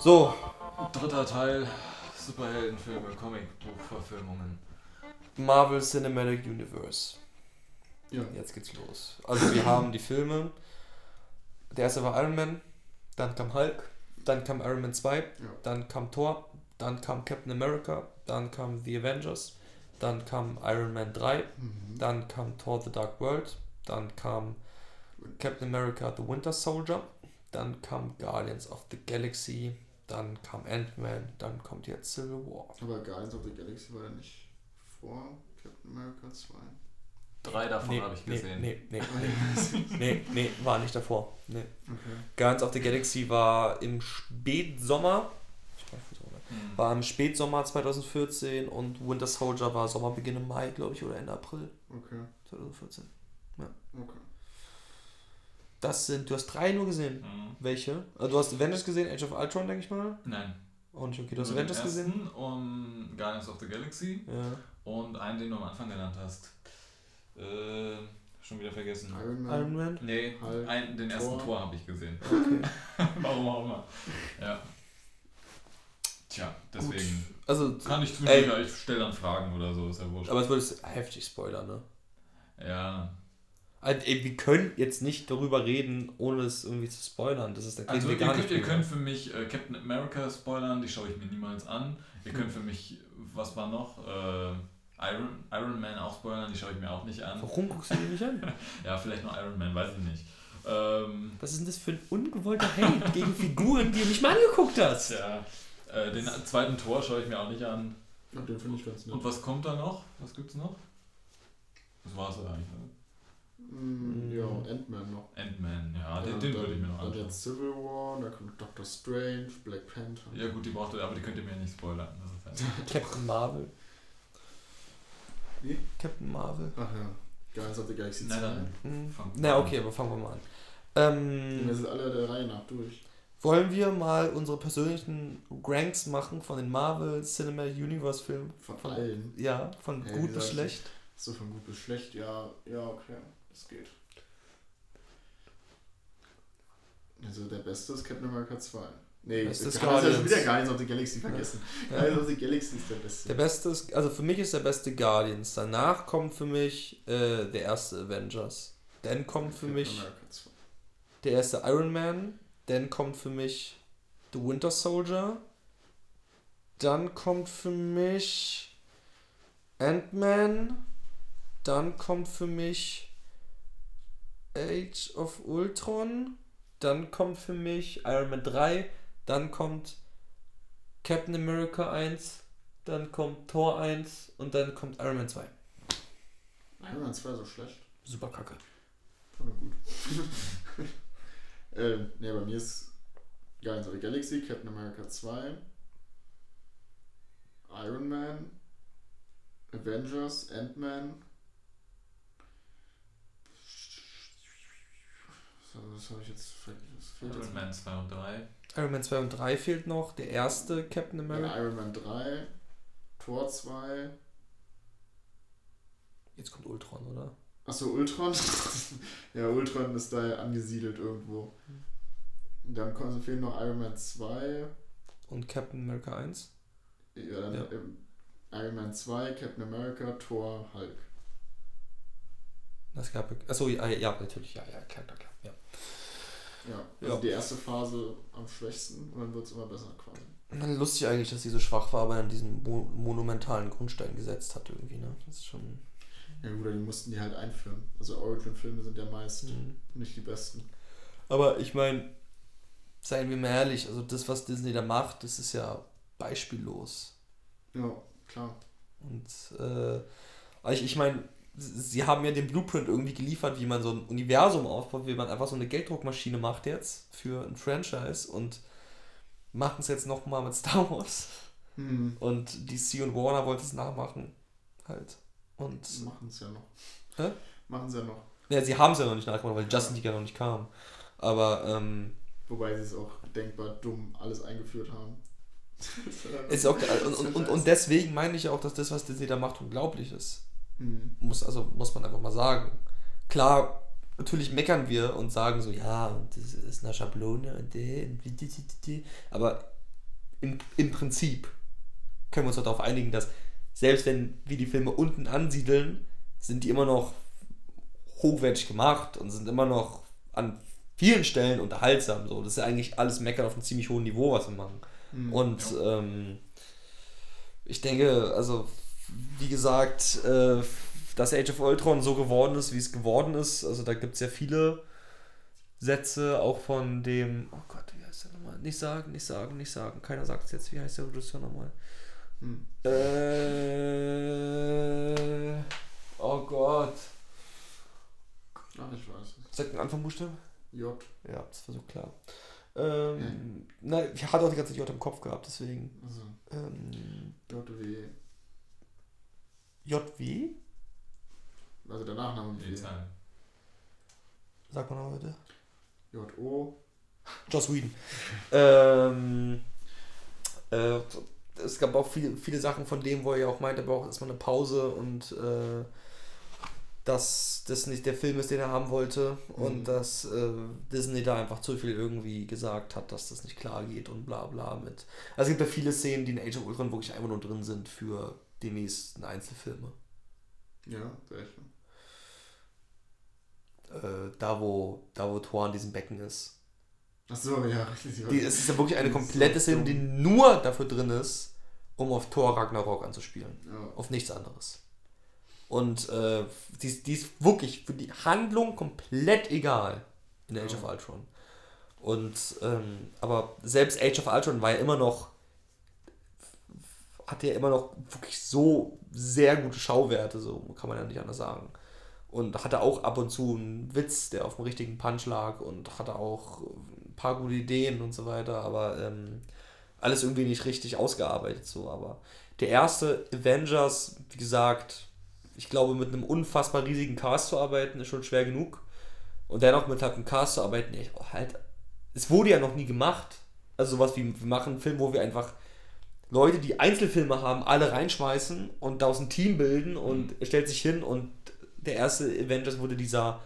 So, Dritter Teil, Superheldenfilme, Comicbuchverfilmungen. Marvel Cinematic Universe. Ja. Jetzt geht's los. Also wir haben die Filme. Der erste war Iron Man, dann kam Hulk, dann kam Iron Man 2, dann kam Thor, dann kam Captain America, dann kam The Avengers, dann kam Iron Man 3, Mhm. dann kam Thor The Dark World, dann kam Captain America The Winter Soldier, dann kam Guardians of the Galaxy, dann kam Ant-Man, dann kommt jetzt Civil War. Aber Guardians of the Galaxy war ja nicht vor Captain America 2. Drei davon habe ich gesehen. Nee, nee, nee, nee, nee, war nicht davor. Nee. Okay. Guardians of the Galaxy war im Spätsommer. Ich weiß nicht, oder? Hm. War im Spätsommer 2014 und Winter Soldier war Sommerbeginn im Mai, glaube ich, oder Ende April Okay. 2014. Okay. Das sind, du hast drei nur gesehen. Hm. Welche? Also du hast Avengers gesehen, Age of Ultron, denke ich mal. Nein. Und okay, du hast Nur den Avengers gesehen. ersten Und Guardians of the Galaxy. Ja. Und einen, den du am Anfang genannt hast. Äh, schon wieder vergessen. Iron Man. Iron Man. Nee, Hulk, einen, den ersten Thor. Tor habe ich gesehen. Okay. Warum auch immer. Ja. Tja, deswegen. Also, Kann ich tun, Ey. ich stelle dann Fragen oder so, ist ja wurscht. aber es würde heftig spoilern, ne? Ja. Also, ey, wir können jetzt nicht darüber reden, ohne es irgendwie zu spoilern. Das ist, da Also wir ihr gar könnt, nicht ihr könnt für mich äh, Captain America spoilern, die schaue ich mir niemals an. Ihr könnt für mich, was war noch? Äh, Iron, Iron Man auch spoilern, die schaue ich mir auch nicht an. Warum guckst du die nicht an? Ja, vielleicht noch Iron Man, weiß ich nicht. Ähm, Was ist denn das für ein ungewollter Hate gegen Figuren, die du nicht mal angeguckt hast? tja, äh, den zweiten Tor schaue ich mir auch nicht an. Ja, den finde ich ganz nett. Und was kommt da noch? Was gibt's noch? Das war's ja eigentlich, ne? Mm, ja, und Ant-Man noch. Ant-Man, ja, den, Ja, den dann- würde ich mir noch Dann anschauen. jetzt Civil War, da kommt Doctor Strange, Black Panther. Ja gut, die braucht ihr, aber die könnt ihr mir nicht spoilern. Das ist halt Captain Marvel. Wie? Captain Marvel. Ach ja. Guardians of the Galaxy 2. Nein, nein. Hm. Na, okay, aber fangen wir mal an. Und wir Ähm, sind alle der Reihe nach durch. wollen wir mal unsere persönlichen Ranks machen von den Marvel Cinematic Universe Filmen? Von, Von- allen. Ja, von Hey, gut bis schlecht. So von gut bis schlecht, ja, ja, okay. Das geht. Also der beste ist Captain America 2. Nee, Beste das ist ist Guardians. Guardians. wieder Guardians of the Galaxy vergessen. Ja. Guardians of the Galaxy ist der beste. Der beste ist, also für mich ist der beste Guardians. Danach kommt für mich äh, der erste Avengers. Dann kommt für Captain mich America 2. der erste Iron Man. Dann kommt für mich The Winter Soldier. Dann kommt für mich Ant-Man. Dann kommt für mich Age of Ultron. Dann kommt für mich Iron Man 3. Dann kommt Captain America 1. Dann kommt Thor 1. Und dann kommt Iron Man 2. Iron Man 2 so schlecht. Super kacke. Voll gut. ähm, ne, bei mir ist Guardians of the Galaxy, Captain America 2, Iron Man, Avengers, Ant-Man. So, das habe ich jetzt. Was fehlt jetzt Iron Man 2 und 3. Iron Man 2 und 3 fehlt noch. Der erste Captain? America. Ja, Iron Man 3, Thor 2. Jetzt kommt Ultron, oder? Achso, Ultron. ja, Ultron ist da angesiedelt irgendwo. Dann kommen, fehlen noch Iron Man 2. Und Captain America 1. Ja, dann Ja. ähm, Iron Man 2, Captain America, Thor, Hulk. Das gab Achso, ja, ja, natürlich, ja, ja, klar, klar, klar. Ja. Ja, also Ja. die erste Phase am schwächsten und dann wird es immer besser quasi. Lustig eigentlich, dass sie so schwach war, aber an diesen mo monumentalen Grundstein gesetzt hat irgendwie, ne? Das ist schon. Ja gut, die mussten die halt einführen. Also Origin-Filme sind ja meist Mhm. nicht die besten. Aber ich meine, seien wir mal ehrlich, also das, was Disney da macht, das ist ja beispiellos. Ja, klar. Und äh, ich, ich meine, sie haben ja den Blueprint irgendwie geliefert, wie man so ein Universum aufbaut, wie man einfach so eine Gelddruckmaschine macht jetzt für ein Franchise und machen es jetzt nochmal mit Star Wars. Hm. Und DC und Warner wollten es nachmachen. Halt. Und Machen es ja noch. Hä? Machen sie ja noch. ja, sie haben es ja noch nicht nachgemacht, weil Justin League ja noch nicht kam. Aber ähm, Wobei sie es auch denkbar dumm alles eingeführt haben. ist auch und, und, und, und deswegen meine ich auch, dass das, was Disney da macht, unglaublich ist. Hm. Muss, also muss man einfach mal sagen. Klar, natürlich meckern wir und sagen so, ja, und das ist eine Schablone und, und aber im, im Prinzip können wir uns darauf einigen, dass selbst wenn wir die Filme unten ansiedeln, sind die immer noch hochwertig gemacht und sind immer noch an vielen Stellen unterhaltsam. So. Das ist ja eigentlich alles Meckern auf einem ziemlich hohen Niveau, was wir machen. Mhm. Und ähm, ich denke, also wie gesagt, äh, dass Age of Ultron so geworden ist, wie es geworden ist, also da gibt es ja viele Sätze, auch von dem, oh Gott, wie heißt der nochmal? Nicht sagen, nicht sagen, nicht sagen. Keiner sagt es jetzt. Wie heißt der Regisseur nochmal? Hm. Äh, oh Gott. Ach, ich weiß es. Sagt ein Anfangsbuchstabe? J. Ja, das war so klar. Ähm, Nein, ich hatte auch die ganze Zeit J im Kopf gehabt, deswegen. Also, Ähm, JW. JW? Also der Nachname. Zahlen. Sag mal noch bitte. J-O. Joss Whedon. ähm, äh, es gab auch viele, viele Sachen von dem, wo er ja auch meinte, er braucht erstmal eine Pause und äh, dass das nicht der Film ist, den er haben wollte und Mhm. dass äh, Disney da einfach zu viel irgendwie gesagt hat, dass das nicht klar geht und bla bla mit. Also es gibt ja viele Szenen, die in Age of Ultron wirklich einfach nur drin sind für die nächsten Einzelfilme. Ja, welche? Äh, da wo da wo Thor in diesem Becken ist. Achso, ja, richtig. Die, es ist ja wirklich eine komplette so Szene, die nur dafür drin ist, um auf Thor Ragnarok anzuspielen. Ja. Auf nichts anderes. Und äh, die, ist- die ist wirklich für die Handlung komplett egal in Age Ja. of Ultron. Und, ähm, aber selbst Age of Ultron war ja immer noch, hatte ja immer noch wirklich so sehr gute Schauwerte, so kann man ja nicht anders sagen. Und hatte auch ab und zu einen Witz, der auf dem richtigen Punch lag und hatte auch ein paar gute Ideen und so weiter, aber ähm, alles irgendwie nicht richtig ausgearbeitet so. Aber der erste Avengers, wie gesagt, ich glaube, mit einem unfassbar riesigen Cast zu arbeiten, ist schon schwer genug. Und dennoch mit halt einem Cast zu arbeiten, der auch halt, es wurde ja noch nie gemacht. Also sowas wie, wir machen einen Film, wo wir einfach Leute, die Einzelfilme haben, alle reinschmeißen und daraus ein Team bilden und er stellt sich hin und der erste Avengers wurde dieser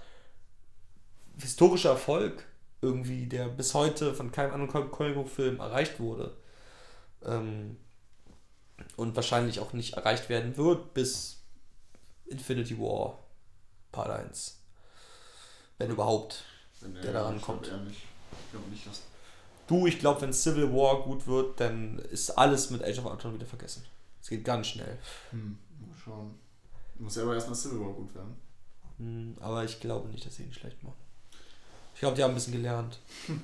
historische Erfolg irgendwie, der bis heute von keinem anderen Comic-Film erreicht wurde. Ähm, und wahrscheinlich auch nicht erreicht werden wird bis Infinity War Part 1. Wenn überhaupt. Wenn Der daran kommt. Ich glaube nicht, dass. Du, ich glaube, wenn Civil War gut wird, dann ist alles mit Age of Ultron wieder vergessen. Es geht ganz schnell. Hm, mal schauen. Muss ja aber erstmal Civil War gut werden. Hm, Aber ich glaube nicht, dass sie ihn schlecht machen. Ich glaube, die haben ein bisschen gelernt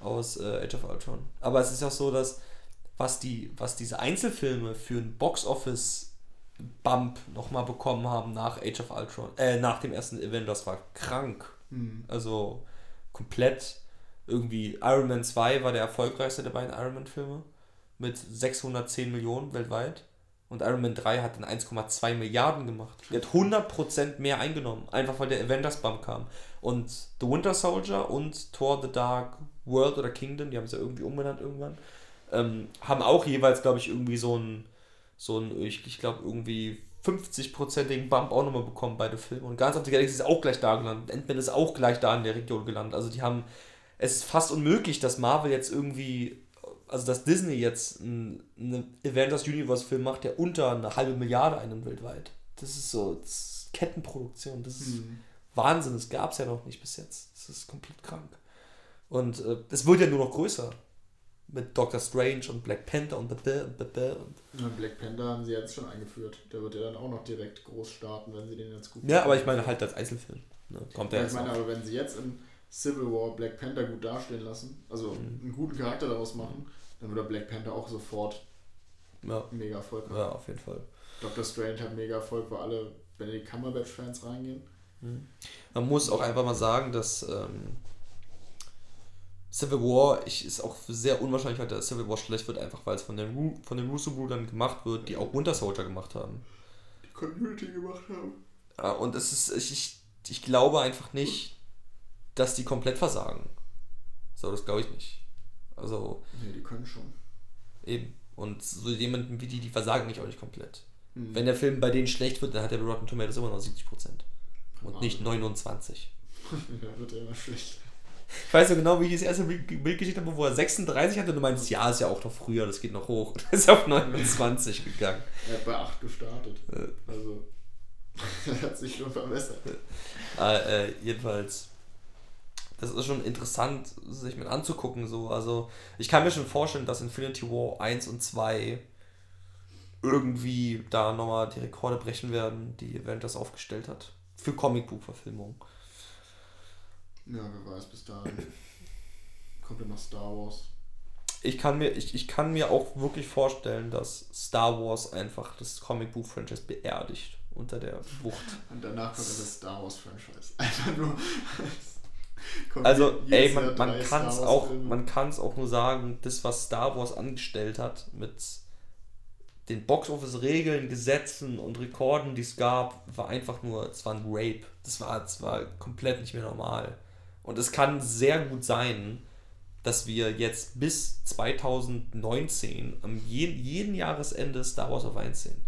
aus äh, Age of Ultron. Aber es ist auch so, dass was, die, was diese Einzelfilme für einen Box-Office-Bump nochmal bekommen haben nach Age of Ultron, äh, nach dem ersten Avengers war krank. Hm. Also komplett irgendwie Iron Man 2 war der erfolgreichste der beiden Iron Man Filme mit 610 Millionen weltweit und Iron Man 3 hat dann 1,2 Milliarden gemacht. Der hat 100% mehr eingenommen, einfach weil der Avengers Bump kam. Und The Winter Soldier und Thor The Dark World oder Kingdom, die haben es ja irgendwie umbenannt irgendwann, ähm, haben auch jeweils, glaube ich, irgendwie so einen, so einen ich, ich glaube, irgendwie 50-prozentigen Bump auch nochmal bekommen, beide Filme. Und Guardians of the Galaxy ist auch gleich da gelandet. Ant-Man ist auch gleich da in der Region gelandet. Also die haben, es ist fast unmöglich, dass Marvel jetzt irgendwie, also dass Disney jetzt einen, Avengers Universe Film macht, der unter eine halbe Milliarde einnimmt weltweit. Das ist so das ist Kettenproduktion. Das ist Hm. Wahnsinn. Das gab es ja noch nicht bis jetzt. Das ist komplett krank. Und äh, es wird ja nur noch größer. Mit Doctor Strange und Black Panther und bäh, bäh, bäh und Ja, Black Panther haben sie jetzt schon eingeführt. Der wird ja dann auch noch direkt groß starten, wenn sie den jetzt gut Ja, aber ich meine halt als Einzelfilm. Ne? Kommt der Ja, ich jetzt meine, noch. aber wenn sie jetzt in Civil War Black Panther gut dastehen lassen, also Mhm. einen guten Charakter daraus machen, dann wird der Black Panther auch sofort Ja, mega Erfolg haben. ja, auf jeden Fall. Doctor Strange hat mega Erfolg, weil alle Benedict Cumberbatch-Fans reingehen. Man muss auch einfach mal sagen, dass ähm, Civil War, ich ist auch sehr unwahrscheinlich, dass Civil War schlecht wird, einfach weil es von den, Ru von den Russo-Brüdern gemacht wird, die auch Winter Soldier gemacht haben. Die Community gemacht haben. Ja, und es ist, ich, ich, ich glaube einfach nicht, dass die komplett versagen. So, das glaube ich nicht. Also, Nee, die können schon. eben. Und so jemanden wie die, die versagen nicht auch nicht komplett. Hm. Wenn der Film bei denen schlecht wird, dann hat der Rotten Tomatoes immer noch 70%. Und Wahnsinn. nicht 29. ja, wird ja immer schlecht. Ich weiß so genau, wie ich das erste Bild, geschickt habe, wo er 36 hatte und du meinst, ja, ist ja auch noch früher, das geht noch hoch. Das ist auf 29 gegangen. Er hat bei 8 gestartet. Also, er hat sich schon verbessert. Äh, äh, jedenfalls, das ist schon interessant, sich mit anzugucken. So. Also, ich kann mir schon vorstellen, dass Infinity War 1 und 2 irgendwie da nochmal die Rekorde brechen werden, die Avengers aufgestellt hat. Für Comicbuchverfilmung. Ja, wer weiß, bis dahin kommt ja noch Star Wars. Ich kann, mir, ich, ich kann mir auch wirklich vorstellen, dass Star Wars einfach das Comicbuch-Franchise beerdigt unter der Wucht. Und danach kommt das Star Wars-Franchise. Einfach nur. Also, ey, man, man kann es auch, man auch nur sagen, das, was Star Wars angestellt hat mit den Box-Office-Regeln, Gesetzen und Rekorden, die es gab, war einfach nur, es war ein Rape. Das war, das war komplett nicht mehr normal. Und es kann sehr gut sein, dass wir jetzt bis 2019 am jeden, jeden Jahresende Star Wars auf 1 sehen.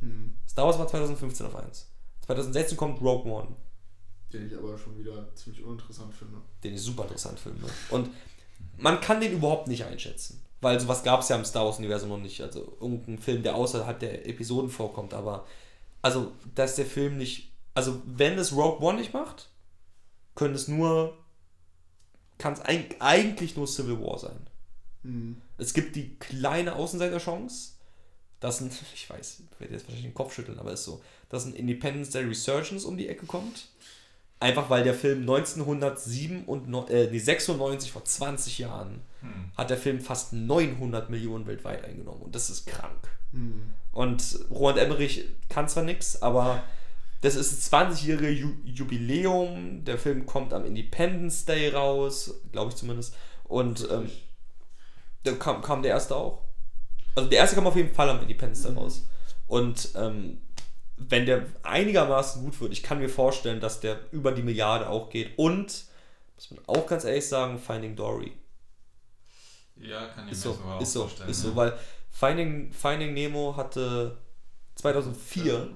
Hm, Star Wars war 2015 auf 1. 2016 kommt Rogue One. Den ich aber schon wieder ziemlich uninteressant finde. den ich super interessant finde. Und man kann den überhaupt nicht einschätzen. Weil sowas gab es ja im Star Wars-Universum noch nicht. Also irgendein Film, der außerhalb der Episoden vorkommt. Aber, also, dass der Film nicht. Also, wenn es Rogue One nicht macht, könnte es nur. Kann es eigentlich nur Civil War sein. Hm. Es gibt die kleine Außenseiterchance, dass ein, ich weiß, ich werde jetzt wahrscheinlich den Kopf schütteln, aber ist so, dass ein Independence Day Resurgence um die Ecke kommt. Einfach weil der Film 1907 und no- äh, nee, 96 vor 20 Jahren Hm. hat der Film fast 900 Millionen weltweit eingenommen und das ist krank. Hm. Und Roland Emmerich kann zwar nichts, aber das ist das 20-jährige Ju Jubiläum. Der Film kommt am Independence Day raus, glaube ich zumindest. Und ähm, da kam, kam der erste auch. Also der erste kam auf jeden Fall am Independence Day Mhm. raus. Und ähm, wenn der einigermaßen gut wird, ich kann mir vorstellen, dass der über die Milliarde auch geht. Und, muss man auch ganz ehrlich sagen, Finding Dory. Ja, kann ich Ist mir so, sogar ist auch so, vorstellen. ist ja. so, weil Finding, Finding Nemo hatte 2004,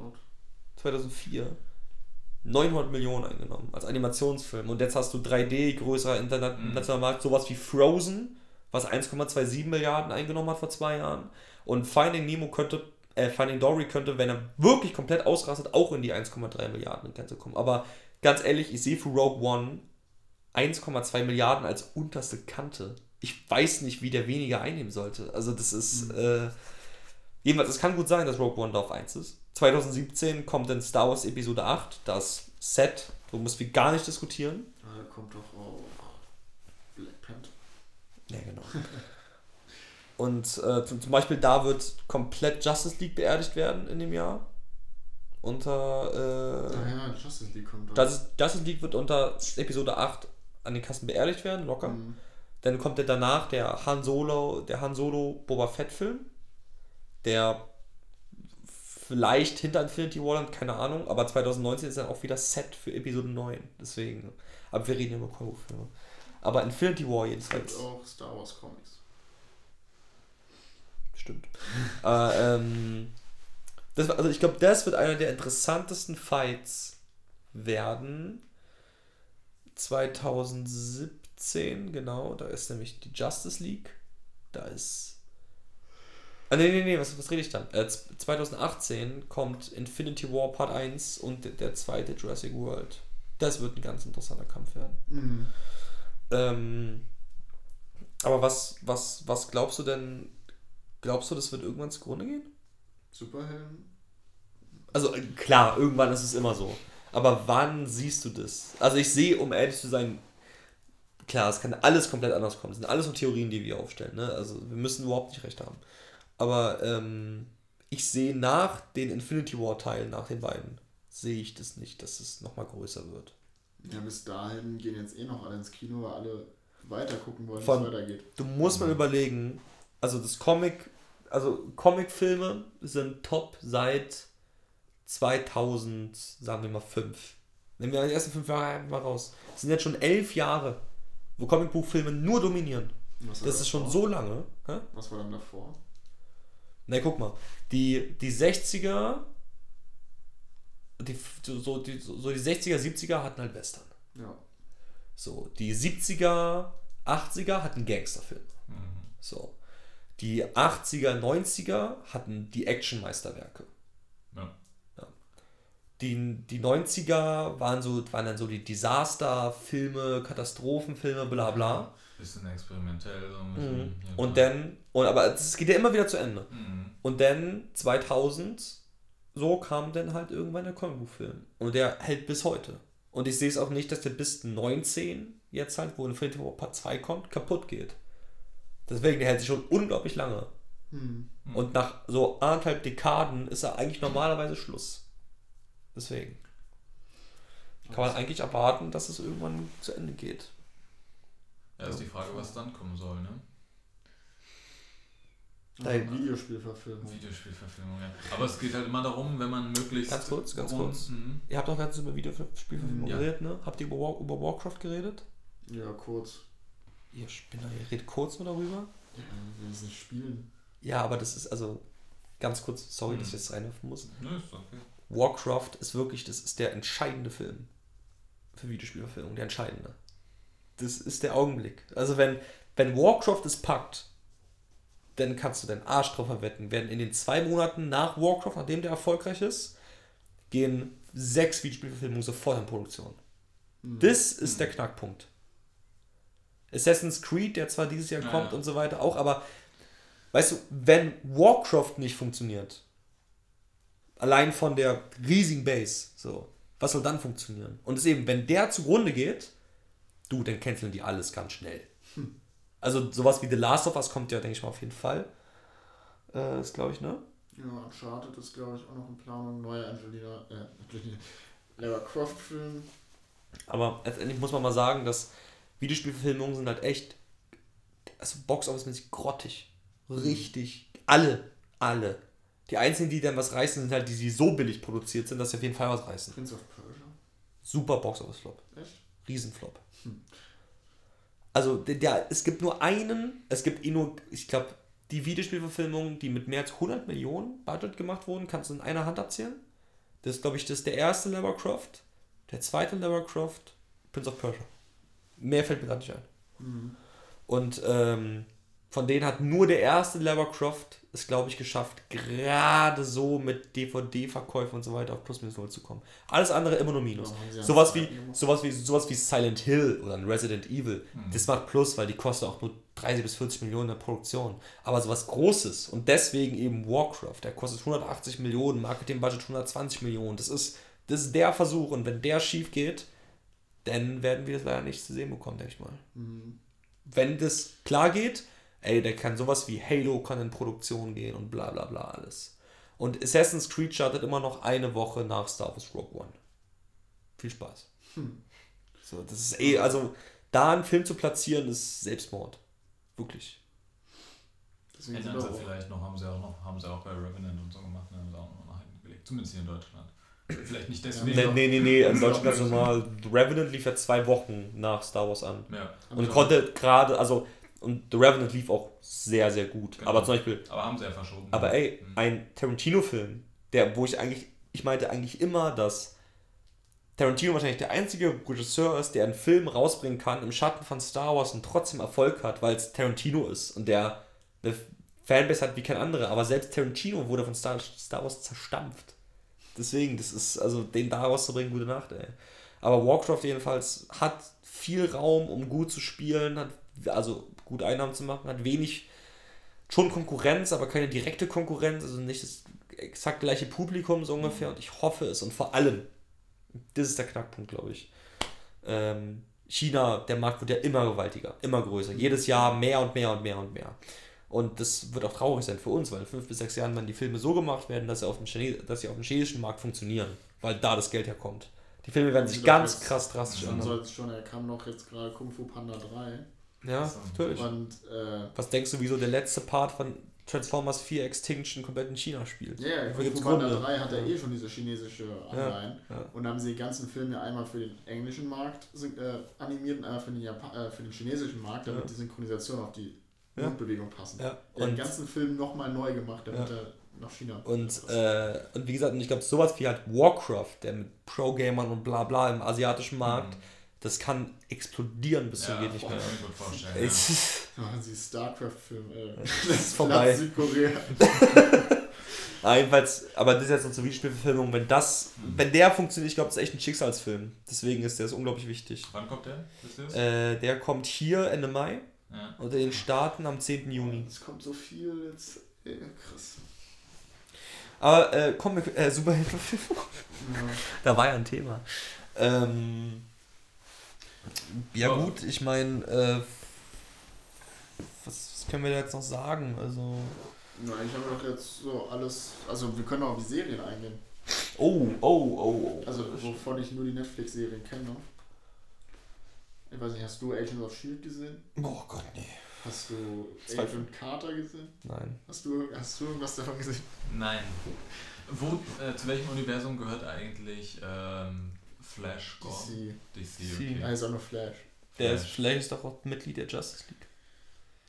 2004 900 Millionen eingenommen als Animationsfilm. Und jetzt hast du 3D, größerer internationaler Mhm. Markt, sowas wie Frozen, was 1,27 Milliarden eingenommen hat vor zwei Jahren. Und Finding Nemo könnte, äh, Finding Dory könnte, wenn er wirklich komplett ausrastet, auch in die 1,3 Milliarden Grenze kommen. Aber ganz ehrlich, ich sehe für Rogue One 1,2 Milliarden als unterste Kante. Ich weiß nicht, wie der weniger einnehmen sollte. Also das ist, äh, jedenfalls, es kann gut sein, dass Rogue One da auf 1 ist. 2017 kommt dann Star Wars Episode 8, das Set, wo müssen wir gar nicht diskutieren. Da kommt doch auch Black Panther. Ja, genau. Und äh, zum, zum Beispiel da wird komplett Justice League beerdigt werden in dem Jahr. Unter. Äh, Ah ja, Justice League kommt doch. Justice, Justice League wird unter Episode 8 an den Kassen beerdigt werden, locker. Hm. Dann kommt der danach der Han Solo, der Han Solo Boba Fett Film, der vielleicht hinter Infinity War landet, keine Ahnung, aber 2019 ist dann auch wieder Set für Episode 9, deswegen. Aber wir reden ja über Comicfilme. Aber Infinity War Es gibt jedenfalls. auch Star Wars Comics. Stimmt. äh, ähm, das, war- also ich glaube, das wird einer der interessantesten Fights werden. 2017, genau, da ist nämlich die Justice League. Da ist. Ah, nee, nee, nee, was, was rede ich dann? Äh, z- 2018 kommt Infinity War Part 1 und der, der zweite Jurassic World. Das wird ein ganz interessanter Kampf werden. Mhm. Ähm, aber was, was, was glaubst du denn? Glaubst du, das wird irgendwann zugrunde gehen? Superhelden? Also äh, klar, irgendwann ist es immer so. Aber wann siehst du das? Also ich sehe, um ehrlich zu sein, klar, es kann alles komplett anders kommen. Das sind alles nur Theorien, die wir aufstellen. Ne? Also wir müssen überhaupt nicht recht haben. Aber ähm, ich sehe nach den Infinity War Teilen, nach den beiden, sehe ich das nicht, dass es nochmal größer wird. Ja, bis dahin gehen jetzt eh noch alle ins Kino, weil alle weiter gucken wollen, wie es weitergeht. Du musst mal überlegen, also das Comic, also Comicfilme sind top seit 2000, sagen wir mal 5. Nehmen wir die ersten fünf Jahre einfach mal raus. Das sind jetzt schon elf Jahre, wo Comicbuchfilme nur dominieren. Das ist schon so lange. Hä? Was war dann davor? Na, guck mal. Die, die 60er, die, so, die, so die 60er, 70er hatten halt Western. Ja. So, die 70er, 80er hatten Gangsterfilme. Mhm. So. Die 80er, 90er hatten die Actionmeisterwerke. Ja. Die, die 90er waren, so, waren dann so die Disasterfilme, Katastrophenfilme, bla bla. Bisschen experimentell. So ein Mhm. bisschen hier Und da. dann, und, aber es geht ja immer wieder zu Ende. Mhm. Und dann 2000, so kam dann halt irgendwann der Comicbuchfilm. Und der hält bis heute. Und ich sehe es auch nicht, dass der bis 19 jetzt halt, wo Infinity War Part 2 kommt, kaputt geht. Deswegen, der hält sich schon unglaublich lange. Hm. Und nach so anderthalb Dekaden ist er eigentlich normalerweise Schluss. Deswegen. Kann man eigentlich erwarten, dass es irgendwann zu Ende geht. Ja, ist die Frage, was dann kommen soll, ne? Nein. Videospielverfilmung. Videospielverfilmung, ja. Aber es geht halt immer darum, wenn man möglichst. Ganz kurz, ganz kurz. Mhm. Ihr habt doch ganz über Videospielfilme Ja. geredet, ne? Habt ihr über, War, über Warcraft geredet? Ja, kurz. Ihr Spinner, ihr redet kurz nur darüber? Ja, wir müssen spielen. Ja, aber das ist also ganz kurz, sorry, dass ich Mhm. jetzt reinwerfen muss. Ne, ist okay. Warcraft ist wirklich, das ist der entscheidende Film für Videospielverfilmung, der entscheidende. Das ist der Augenblick. Also wenn, wenn Warcraft es packt, dann kannst du deinen Arsch drauf verwetten. Werden in den zwei Monaten nach Warcraft, nachdem der erfolgreich ist, gehen sechs Videospielverfilmungen sofort in Produktion. Hm. Das ist der Knackpunkt. Assassin's Creed, der zwar dieses Jahr Ja, kommt ja. und so weiter, auch, aber weißt du, wenn Warcraft nicht funktioniert, allein von der riesigen Base, so, was soll dann funktionieren? Und es eben, wenn der zugrunde geht, du, dann canceln die alles ganz schnell. Also sowas wie The Last of Us kommt ja, denke ich mal, auf jeden Fall. Äh, ist, glaube ich, ne? Ja, Uncharted ist, glaube ich, auch noch in Planung. Neuer Angelina, äh, Angelina, Lara Croft-Film. Aber letztendlich muss man mal sagen, dass Videospielverfilmungen sind halt echt, also Box-Office-mäßig grottig. Richtig. Alle. Alle. Die einzigen, die dann was reißen, sind halt die, die so billig produziert sind, dass sie auf jeden Fall was reißen. Prince of Persia. Super Box-Office-Flop. Echt? Riesenflop. Hm. Also, der, der, es gibt nur einen, es gibt eh nur, ich glaube, die Videospielverfilmungen, die mit mehr als 100 Millionen Budget gemacht wurden, kannst du in einer Hand abzählen. Das ist, glaube ich, das ist der erste Lara Croft, der zweite Lara Croft, Prince of Persia. Mehr fällt mir gerade nicht ein. Mhm. Und ähm, von denen hat nur der erste Lara Croft es, glaube ich, geschafft, gerade so mit DVD-Verkäufen und so weiter auf plus minus null zu kommen. Alles andere immer nur Minus. Sie einen Sowas wie, sowas, wie, sowas wie Silent Hill oder ein Resident Evil, Mhm. das macht Plus, weil die kosten auch nur 30 bis 40 Millionen in der Produktion. Aber sowas Großes und deswegen eben Warcraft, der kostet 180 Millionen, Marketing-Budget 120 Millionen. Das ist, das ist der Versuch und wenn der schief geht, dann werden wir das leider nicht zu sehen bekommen, denke ich mal. Mhm. Wenn das klar geht, ey, der kann sowas wie Halo kann in Produktion gehen und bla bla bla alles. Und Assassin's Creed startet immer noch eine Woche nach Star Wars Rogue One. Viel Spaß. Hm. So, das ist eh, also da einen Film zu platzieren, ist Selbstmord. Wirklich. Deswegen Ändern sie vielleicht noch, haben sie auch noch, haben sie auch bei Revenant und so gemacht, ne? haben sie auch noch nach hinten gelegt. Zumindest hier in Deutschland. Vielleicht nicht deswegen. Nee, nee, nee, nee, in. Deutschland ganz normal. Revenant lief ja zwei Wochen nach Star Wars an. Ja. Und konnte gerade, also, und The Revenant lief auch sehr, sehr gut. Genau. Aber zum Beispiel, Aber haben sie ja verschoben. Aber ey, Mhm. ein Tarantino-Film, der, wo ich eigentlich, ich meinte eigentlich immer, dass Tarantino wahrscheinlich der einzige Regisseur ist, der einen Film rausbringen kann im Schatten von Star Wars und trotzdem Erfolg hat, weil es Tarantino ist und der eine Fanbase hat wie kein anderer. Aber selbst Tarantino wurde von Star, Star Wars zerstampft. Deswegen, das ist, also den da rauszubringen, gute Nacht, ey. Aber Warcraft jedenfalls hat viel Raum, um gut zu spielen, hat also gut Einnahmen zu machen, hat wenig schon Konkurrenz, aber keine direkte Konkurrenz, also nicht das exakt gleiche Publikum so ungefähr und ich hoffe es und vor allem, das ist der Knackpunkt, glaube ich. Ähm, China, der Markt wird ja immer gewaltiger, immer größer, jedes Jahr mehr und mehr und mehr und mehr. Und das wird auch traurig sein für uns, weil in fünf bis sechs Jahren werden die Filme so gemacht werden, dass sie auf dem, Chine dass sie auf dem chinesischen Markt funktionieren, weil da das Geld herkommt. Die Filme werden sich ganz jetzt- krass drastisch ändern. soll es schon, er kam noch jetzt gerade Kung Fu Panda 3. Ja, So. natürlich. Und, äh, Was denkst du, wieso der letzte Part von Transformers 4 Extinction komplett in China spielt? ja, yeah, Dafür Kung Fu Panda Gründe. 3 hat er eh schon diese chinesische Anleihen. ja. Und haben sie die ganzen Filme einmal für den englischen Markt äh, animiert und einmal für den, Japa äh, für den chinesischen Markt, damit Ja. die Synchronisation auf die Ja. Mundbewegung passen. Ja, und- den ganzen Film nochmal neu gemacht, damit Ja. er nach China Und, äh, und wie gesagt, und ich glaube, sowas wie halt Warcraft, der mit Pro-Gamern und bla bla im asiatischen Markt, das kann explodieren bis zum Ja, geht nicht kann mehr. ich mir vorstellen. Ja. ist- Machen sie StarCraft-Film, äh, Das ist vorbei. Südkorea. Ah, jedenfalls, aber das ist jetzt zur Videospielverfilmung. Wenn das, wenn der funktioniert, ich glaube, das ist echt ein Schicksalsfilm. Deswegen ist der so unglaublich wichtig. Wann kommt der? Äh, der kommt hier Ende Mai ja. und in den Staaten am 10. Juni. Es kommt so viel jetzt. Ja, krass. Aber äh, Comic, äh, Superheldenverfilmung. Ja. Da war ja ein Thema. Ähm, ja Ja. gut, ich meine, äh, was, was können wir da jetzt noch sagen? Also, Nein, ich habe doch jetzt so alles. Also, wir können auch auf die Serien eingehen. oh, oh, oh, oh. Also, wovon ich nur die Netflix-Serien kenne. Ich weiß nicht, hast du Agents of Shield gesehen? oh Gott, nee. Hast du Zwei Agent Carter gesehen? Nein. Hast du, hast du irgendwas davon gesehen? Nein. Wo, äh, zu welchem Universum gehört eigentlich ähm, Flash Gordon? DC. DC, okay. Ah, ist auch nur Flash. Der ist, Flash. ist doch auch Mitglied der Justice League.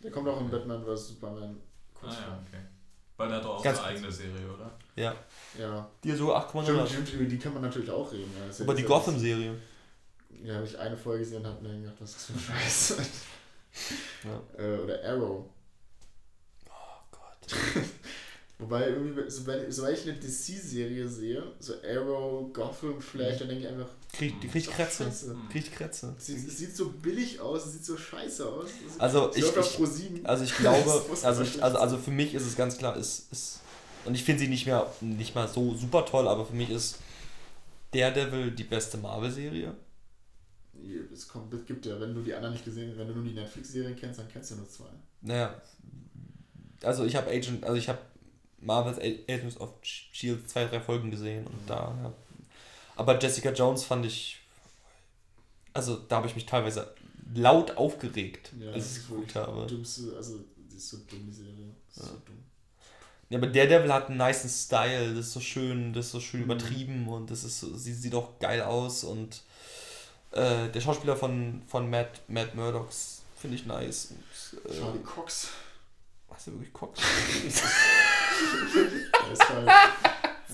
Der kommt auch in Batman vs. Superman. Ah Kurz ja, vor. okay. Weil der hat doch auch Ganz eine eigene Serie, oder? Ja. Ja. Die so 8,0 Stimmt, hat. stimmt, über die kann man natürlich auch reden. Ja, ja Über die Gotham-Serie. Ja, habe ich eine Folge gesehen und hab mir gedacht, was ist das für ein Scheiß? Ja. äh, oder Arrow. Oh Gott. Wobei, irgendwie, sobald, sobald ich eine DC-Serie sehe, so Arrow, Gotham, Flash, dann denke ich einfach, Krieg, die kriegt Ach, Krätze. Kriegt Krätze. es sieht, es sieht so billig aus, es sieht so scheiße aus. Also ich, ich, Pro 7. also ich glaube, also, ich, also, also für mich ist es ganz klar, ist, ist und ich finde sie nicht mehr nicht mal so super toll, aber für mich ist Daredevil die beste Marvel-Serie. Es kommt, es gibt ja, wenn du die anderen nicht gesehen wenn du nur die Netflix-Serien kennst, dann kennst du nur zwei. Naja, also ich habe Agent, also ich habe Marvel's Agents of Shield zwei, drei Folgen gesehen und da, ja. Aber Jessica Jones fand ich, also da habe ich mich teilweise laut aufgeregt, Ja, als ich es geguckt habe. Dümmste, also, die ist so dumm, die Serie. Ja. so dumm. Ja, aber Daredevil hat einen niceen Style, das ist so schön, das ist so schön Mhm. übertrieben und das ist so, sie sieht auch geil aus und äh, der Schauspieler von, von Matt, Matt Murdock finde ich nice. Und, äh, Charlie Cox. Was er wirklich guckt. Er ist halt,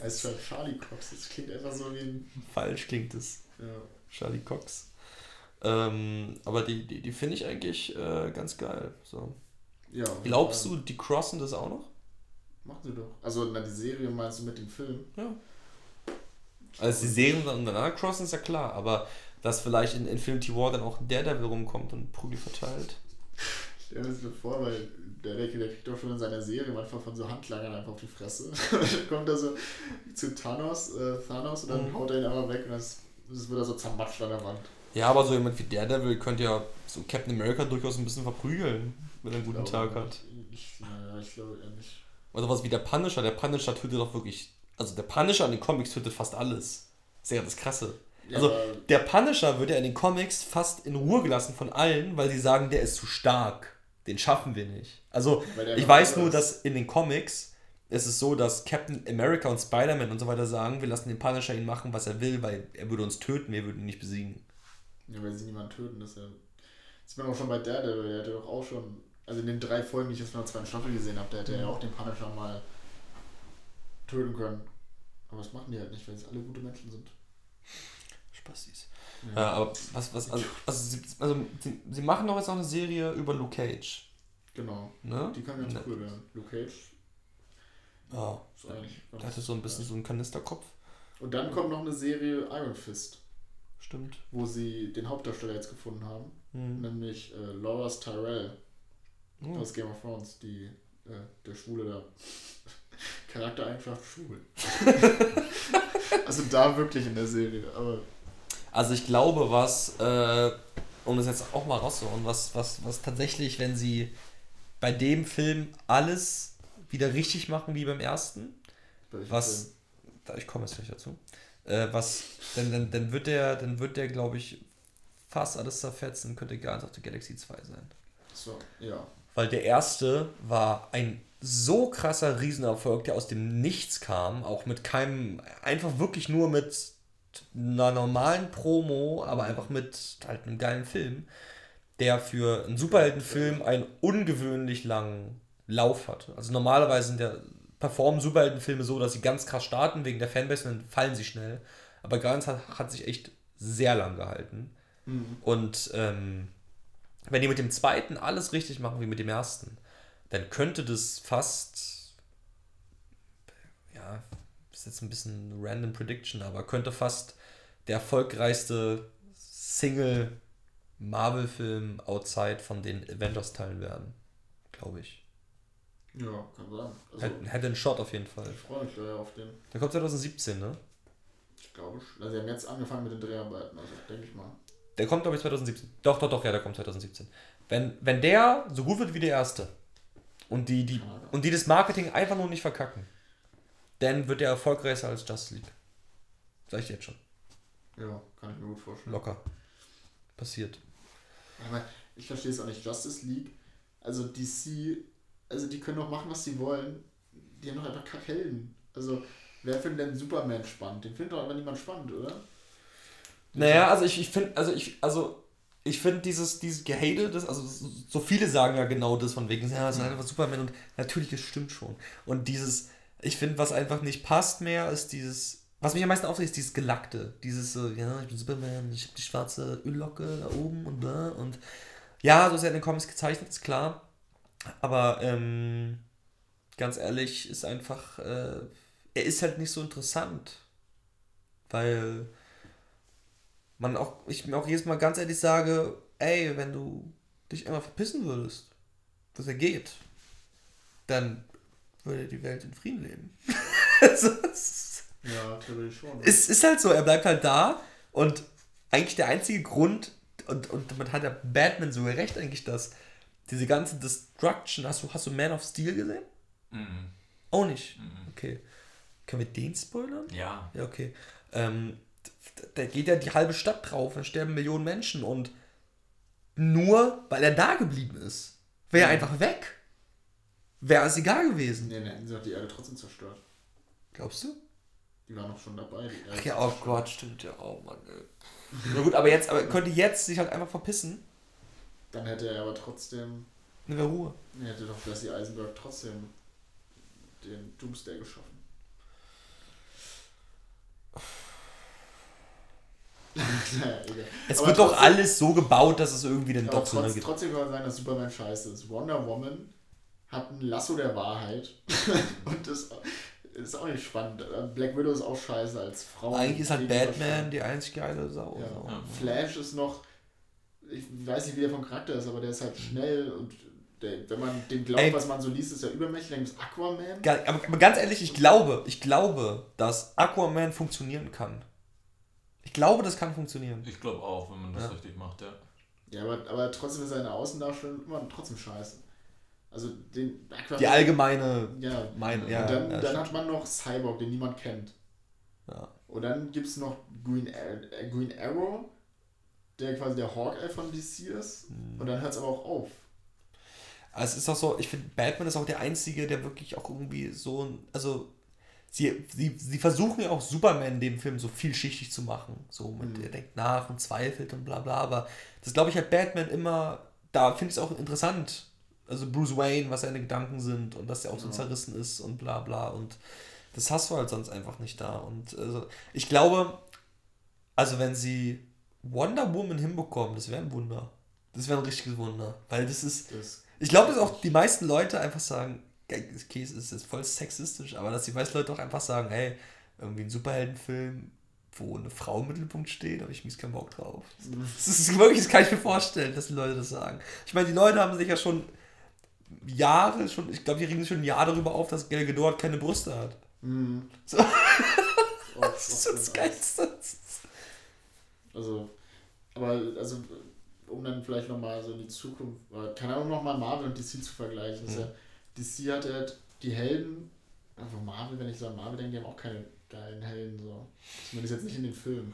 er ist halt Charlie Cox. Das klingt einfach so wie ein. Falsch klingt es. Ja. Charlie Cox. Ähm, aber die, die, die finde ich eigentlich äh, ganz geil. So. ja Glaubst du, die crossen das auch noch? Machen sie doch. Also, na, die Serie meinst du mit dem Film? Ja. Also die Serien untereinander crossen ist ja klar, aber dass vielleicht in Infinity War dann auch Daredevil rumkommt und Prügel verteilt. Stell dir das mir vor, weil der Decke, der kriegt doch schon in seiner Serie manchmal von so Handlangern einfach auf die Fresse. dann kommt er so zu Thanos, äh, Thanos und dann Mhm. haut er ihn einfach weg und das, das wird er so zermatscht an der Wand. Ja, aber so jemand wie Daredevil könnte ja so Captain America durchaus ein bisschen verprügeln, wenn er einen guten Ich Tag hat. Ich, naja, ich glaube eher nicht. Oder was wie der Punisher. Der Punisher tötet doch wirklich. Also der Punisher in den Comics tötet fast alles. Ist ja das Krasse. Also, Der Punisher wird ja in den Comics fast in Ruhe gelassen von allen, weil sie sagen, der ist zu stark. Den schaffen wir nicht. Also, ich weiß nur, ist. dass in den Comics ist es so, dass Captain America und Spider-Man und so weiter sagen, wir lassen den Punisher ihn machen, was er will, weil er würde uns töten, wir würden ihn nicht besiegen. Ja, weil sie niemanden töten, das ist ja. Das sieht man auch schon bei Daredevil, der hatte doch auch schon. Also in den drei Folgen, die ich jetzt von der zweiten Staffel gesehen habe, der hätte ja auch den Punisher mal töten können. Aber das machen die halt nicht, weil sie alle gute Menschen sind. Spastis. Ja, aber was, was, also, also, sie, also sie, sie machen doch jetzt noch eine Serie über Luke Cage. Genau. Ne? Die kann ganz Ne- cool werden. Luke Cage Ja, ist eigentlich der hatte so ein bisschen so einen Kanisterkopf. Und dann kommt noch eine Serie Iron Fist, Stimmt. wo sie den Hauptdarsteller jetzt gefunden haben. Hm. Nämlich äh, Laura's Tyrell Hm. aus Game of Thrones, die äh, der Schwule da. Charaktereigenschaft schwul. also da wirklich in der Serie, aber Also ich glaube, was, äh, um das jetzt auch mal rauszuhauen, was, was, was tatsächlich, wenn sie bei dem Film alles wieder richtig machen wie beim ersten, was, da, ich komme jetzt gleich dazu, äh, was, dann, dann, dann wird der, dann wird der, glaube ich, fast alles zerfetzen, könnte Guardians of the Galaxy 2 sein. So, ja. Weil der erste war ein so krasser Riesenerfolg, der aus dem Nichts kam, auch mit keinem, einfach wirklich nur mit einer normalen Promo, aber einfach mit halt einem geilen Film, der für einen Superheldenfilm einen ungewöhnlich langen Lauf hatte. Also normalerweise sind der, performen Superheldenfilme so, dass sie ganz krass starten wegen der Fanbase und dann fallen sie schnell. Aber Guardians hat, hat sich echt sehr lang gehalten. Mhm. Und ähm, wenn die mit dem zweiten alles richtig machen wie mit dem ersten, dann könnte das fast, ja, ist jetzt ein bisschen random Prediction, aber könnte fast der erfolgreichste Single Marvel-Film outside von den Avengers-Teilen werden. Glaube ich. Ja, kann sein. Also, Hätte, einen Shot auf jeden Fall. ich freue mich da ja auf den. Der kommt 2017, ne? Ich glaube, sch- also sie haben jetzt angefangen mit den Dreharbeiten, also denke ich mal. Der kommt, glaube ich, 2017. Doch, doch, doch, ja, der kommt 2017. Wenn, wenn der so gut wird wie der erste und die, die, und die das Marketing einfach nur nicht verkacken, dann wird der erfolgreicher als Justice League. Sag ich jetzt schon. Ja, kann ich mir gut vorstellen. Locker. Passiert. Aber ich verstehe es auch nicht. Justice League, also DC, also die können doch machen, was sie wollen. Die haben doch einfach Kackhelden. Also, wer findet denn Superman spannend? Den findet doch aber niemand spannend, oder? Naja, also ich, ich finde, also ich, also ich finde dieses, dieses Gehate, das, also so so viele sagen ja genau das von wegen, ja, das ist einfach Superman und natürlich, das stimmt schon. Und dieses, ich finde, was einfach nicht passt mehr, ist dieses, was mich am meisten aufregt, ist dieses Gelackte. Dieses so, ja, ich bin Superman, ich habe die schwarze Öllocke da oben und da und ja, so ist er in den Comics gezeichnet, ist klar. Aber ähm, ganz ehrlich, ist einfach, äh, er ist halt nicht so interessant. Weil man auch, ich mir auch jedes Mal ganz ehrlich sage, ey, wenn du dich einmal verpissen würdest, dass er geht, dann würde die Welt in Frieden leben. also, es Ja, theoretisch schon. ist, ist halt so, er bleibt halt da und eigentlich der einzige Grund, und, und man hat ja Batman sogar recht eigentlich, dass diese ganze Destruction, hast du, hast du Man of Steel gesehen? Mhm. Auch nicht. Mhm. Okay. Können wir den spoilern? Ja. Ja, okay. Ähm, da geht ja die halbe Stadt drauf, da sterben Millionen Menschen und nur weil er da geblieben ist, wäre er einfach weg. Wäre es egal gewesen. Nee, nee, sie doch die Erde trotzdem zerstört. Glaubst du? Die waren doch schon dabei. Die Erde Ach ja, oh. Gott, stimmt ja. Oh Mann, ey. Na gut, aber jetzt, aber könnte jetzt sich halt einfach verpissen. Dann hätte er aber trotzdem. Ne, wäre Ruhe. Nee, hätte doch Jesse Eisenberg trotzdem den Doomsday geschaffen. naja, egal. Es Aber wird doch alles so gebaut, dass es irgendwie so trotz, gibt. trotzdem kann man sagen, dass Superman scheiße ist. Wonder Woman hat ein Lasso der Wahrheit. Und das ist auch nicht spannend. Black Widow ist auch scheiße als Frau. Eigentlich ist halt Batman die einzig geile Sau. Ja. So. Ja. Flash ist noch, ich weiß nicht, wie der vom Charakter ist, aber der ist halt schnell und der, wenn man dem glaubt, Ey. was man so liest, ist er übermächtig. Dann gibt es Aquaman. Aber, aber ganz ehrlich, ich glaube, ich glaube, dass Aquaman funktionieren kann. Ich glaube, das kann funktionieren. Ich glaube auch, wenn man das Ja. richtig macht, ja. Ja, aber, aber trotzdem ist seine Außendarstellung immer trotzdem scheiße. Also den Aquaman. Die allgemeine Ja, Mein- ja, und dann, ja, dann hat man noch Cyborg, den niemand kennt. Ja. Und dann gibt es noch Green, äh, Green Arrow, der quasi der Hawkeye von DC ist. Mhm. Und dann hört es aber auch auf. Also es ist auch so, ich finde, Batman ist auch der Einzige, der wirklich auch irgendwie so, ein- also sie, sie, sie versuchen ja auch Superman in dem Film so vielschichtig zu machen. So mit, Mhm. er denkt nach und zweifelt und bla bla, aber das glaube ich hat Batman immer, da finde ich es auch interessant. Also Bruce Wayne, was seine Gedanken sind und dass er auch so Ja. zerrissen ist und bla bla und das hast du halt sonst einfach nicht da. Und also, ich glaube, also wenn sie Wonder Woman hinbekommen, das wäre ein Wunder. Das wäre ein richtiges Wunder. Weil das ist, Das, ich glaube, dass auch die meisten Leute einfach sagen, okay, es ist jetzt voll sexistisch, aber dass die meisten Leute auch einfach sagen, hey, irgendwie ein Superheldenfilm, wo eine Frau im Mittelpunkt steht, habe ich mies keinen Bock drauf. Das ist wirklich, das kann ich mir vorstellen, dass die Leute das sagen. Ich meine, die Leute haben sich ja schon Jahre, schon, ich glaube, die regen sich schon ein Jahr darüber auf, dass Gal Gadot keine Brüste hat. Mhm. So. Oh, Das ist so das. Geilste. Also, aber also, um dann vielleicht nochmal so in die Zukunft, keine Ahnung, nochmal Marvel und DC zu vergleichen. Ist Mhm. ja, DC hat ja die Helden, einfach Marvel, wenn ich so an Marvel denke, die haben auch keine geilen Helden, so. Zumindest jetzt nicht in den Filmen.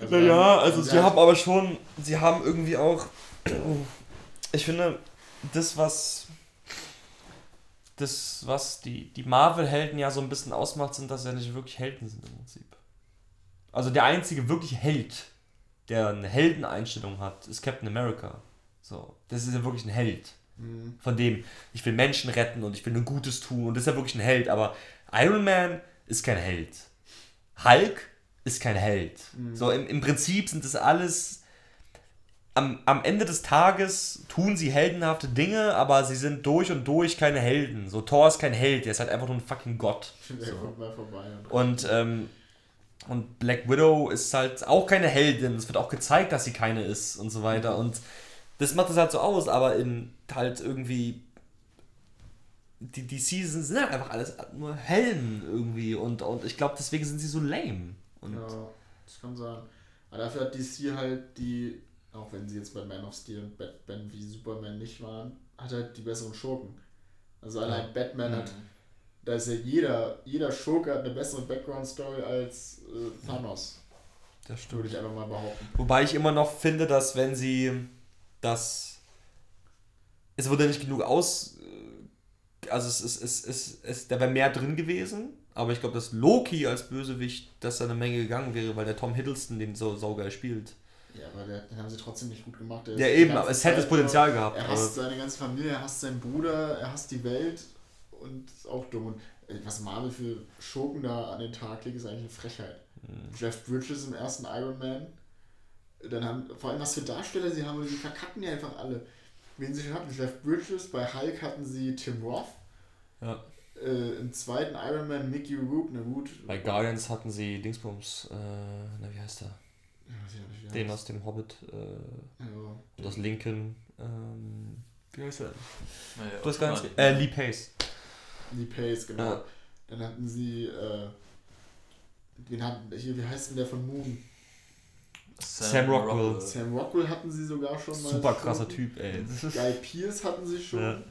Also, Naja, also sie halt- haben aber schon, sie haben irgendwie auch, ich finde, das, was, das, was die, die Marvel-Helden ja so ein bisschen ausmacht, sind, dass sie ja nicht wirklich Helden sind im Prinzip. Also der einzige wirklich Held, der eine Heldeneinstellung hat, ist Captain America. So, das ist ja wirklich ein Held. Mhm. Von dem, ich will Menschen retten und ich will nur Gutes tun und das ist ja wirklich ein Held, aber Iron Man ist kein Held. Hulk ist kein Held. Mhm. So, im, im Prinzip sind das alles. Am, am Ende des Tages tun sie heldenhafte Dinge, aber sie sind durch und durch keine Helden. So, Thor ist kein Held, der ist halt einfach nur ein fucking Gott. Der So. kommt mal vorbei. Und, ähm, und Black Widow ist halt auch keine Heldin. Es wird auch gezeigt, dass sie keine ist und so weiter. Und das macht es halt so aus, aber in halt irgendwie. Die, die Seasons sind halt einfach alles nur Helden irgendwie. Und, und ich glaube, deswegen sind sie so lame. Und ja, das kann sein. Aber dafür hat DC halt die, auch wenn sie jetzt bei Man of Steel und Batman wie Superman nicht waren, hat halt die besseren Schurken. Also allein Batman hat, da ist ja jeder, jeder Schurke hat eine bessere Background-Story als äh, Thanos. das Würde ich einfach mal behaupten. Wobei ich immer noch finde, dass wenn sie das. Es wurde nicht genug aus. Also es ist, es ist, es, da wäre mehr drin gewesen. Aber ich glaube, dass Loki als Bösewicht, dass da eine Menge gegangen wäre, weil der Tom Hiddleston den so saugeil spielt. Ja, aber der, den haben sie trotzdem nicht gut gemacht. Der Ja, eben, aber es hätte das Potenzial gehabt, Er hasst seine ganze Familie, er hasst seinen Bruder, er hasst die Welt und ist auch dumm. Und was Marvel für Schurken da an den Tag legt, ist eigentlich eine Frechheit. Mhm. Jeff Bridges im ersten Iron Man. Dann haben, vor allem was für Darsteller sie haben, die verkacken ja einfach alle. Wen sie schon hatten, Jeff Bridges, bei Hulk hatten sie Tim Roth. Ja. Äh, Im zweiten Iron Man Mickey Rourke, na gut. Bei Guardians hatten sie Dingsbums, äh, na wie heißt der? Ja, er Den aus dem Hobbit äh, Ja. und aus Lincoln. Ähm, wie heißt der? Naja, Du hast gar nicht. Äh, Lee Pace. Lee Pace, genau. Ja. Dann hatten sie, äh, wen hatten, hier, wie heißt denn der von Moon? Sam Rockwell. Sam Rockwell hatten sie sogar schon mal. Super schon. krasser Typ, ey. Guy Pierce hatten sie schon. Ja.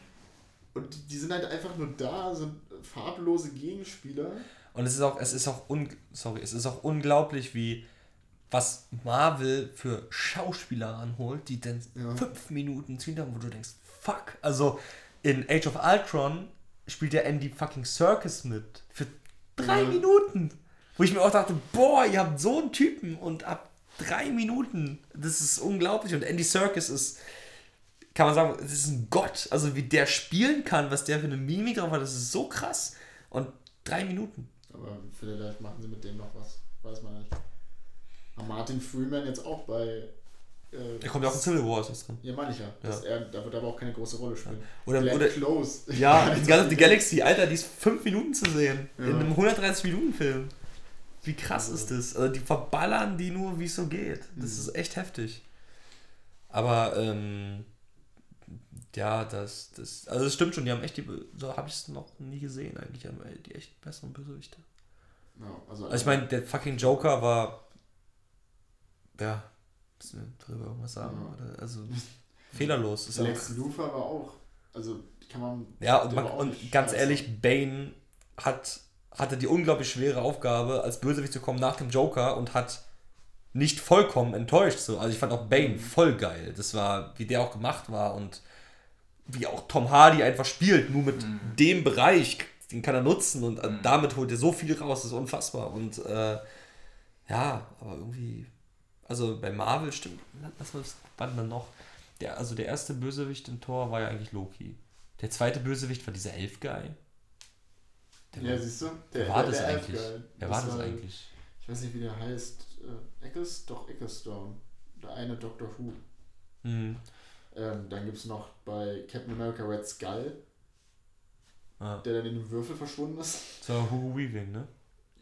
Und die, die sind halt einfach nur da, sind farblose Gegenspieler. Und es ist auch, es ist auch un, sorry, es ist auch unglaublich, wie was Marvel für Schauspieler ranholt, die dann Ja. fünf Minuten ziehen haben, wo du denkst, fuck. Also in Age of Ultron spielt der Andy fucking Circus mit. Für drei Ja. Minuten. Wo ich mir auch dachte, boah, ihr habt so einen Typen und ab drei Minuten. Das ist unglaublich. Und Andy Circus ist, kann man sagen, das ist ein Gott. Also wie der spielen kann, was der für eine Mimik drauf hat, das ist so krass. Und drei Minuten. Aber vielleicht machen sie mit dem noch was. Weiß man nicht. Martin Freeman jetzt auch bei. Äh, Er kommt ja auch in Civil War, ist das drin. Ja, meine ich ja. Dass Er, da wird aber auch keine große Rolle spielen. Oder, Glenn oder Close. ja, die ganze die Galaxy, Alter, die ist fünf Minuten zu sehen. Ja. In einem 130-Minuten-Film. Wie krass ist das? Also die verballern die nur, wie es so geht. Das Mhm. ist echt heftig. Aber, ähm, ja, das, das, also das stimmt schon, die haben echt die, so habe ich es noch nie gesehen eigentlich, die haben die echt besseren Bösewichte. Ja, also, Also ich meine, der fucking Joker war, ja, müssen wir darüber irgendwas sagen? Ja. Oder? Also, fehlerlos. Ist Lex Luthor war auch. Also kann man. Ja, und, man, und ganz ehrlich, Bane hat, hatte die unglaublich schwere Aufgabe, als Bösewicht zu kommen nach dem Joker und hat nicht vollkommen enttäuscht. So. Also ich fand auch Bane Mhm. voll geil. Das war, wie der auch gemacht war und wie auch Tom Hardy einfach spielt, nur mit Mhm. dem Bereich, den kann er nutzen und Mhm. damit holt er so viel raus, das ist unfassbar. Und äh, ja, aber irgendwie, also bei Marvel stimmt, was war das wann dann noch? Der, also der erste Bösewicht im Tor war ja eigentlich Loki. Der zweite Bösewicht war dieser Elf-Guy. Der Ja, war- siehst du? Wer war das der eigentlich? Elfguy. Wer war das eigentlich? Ich weiß nicht, wie der heißt. Äh, Eccles? Doch, Ecclestone. Der eine Doctor Who. Hm. Ähm, dann gibt es noch bei Captain America Red Skull, Ah. der dann in dem Würfel verschwunden ist. So, Hugo Weaving, ne?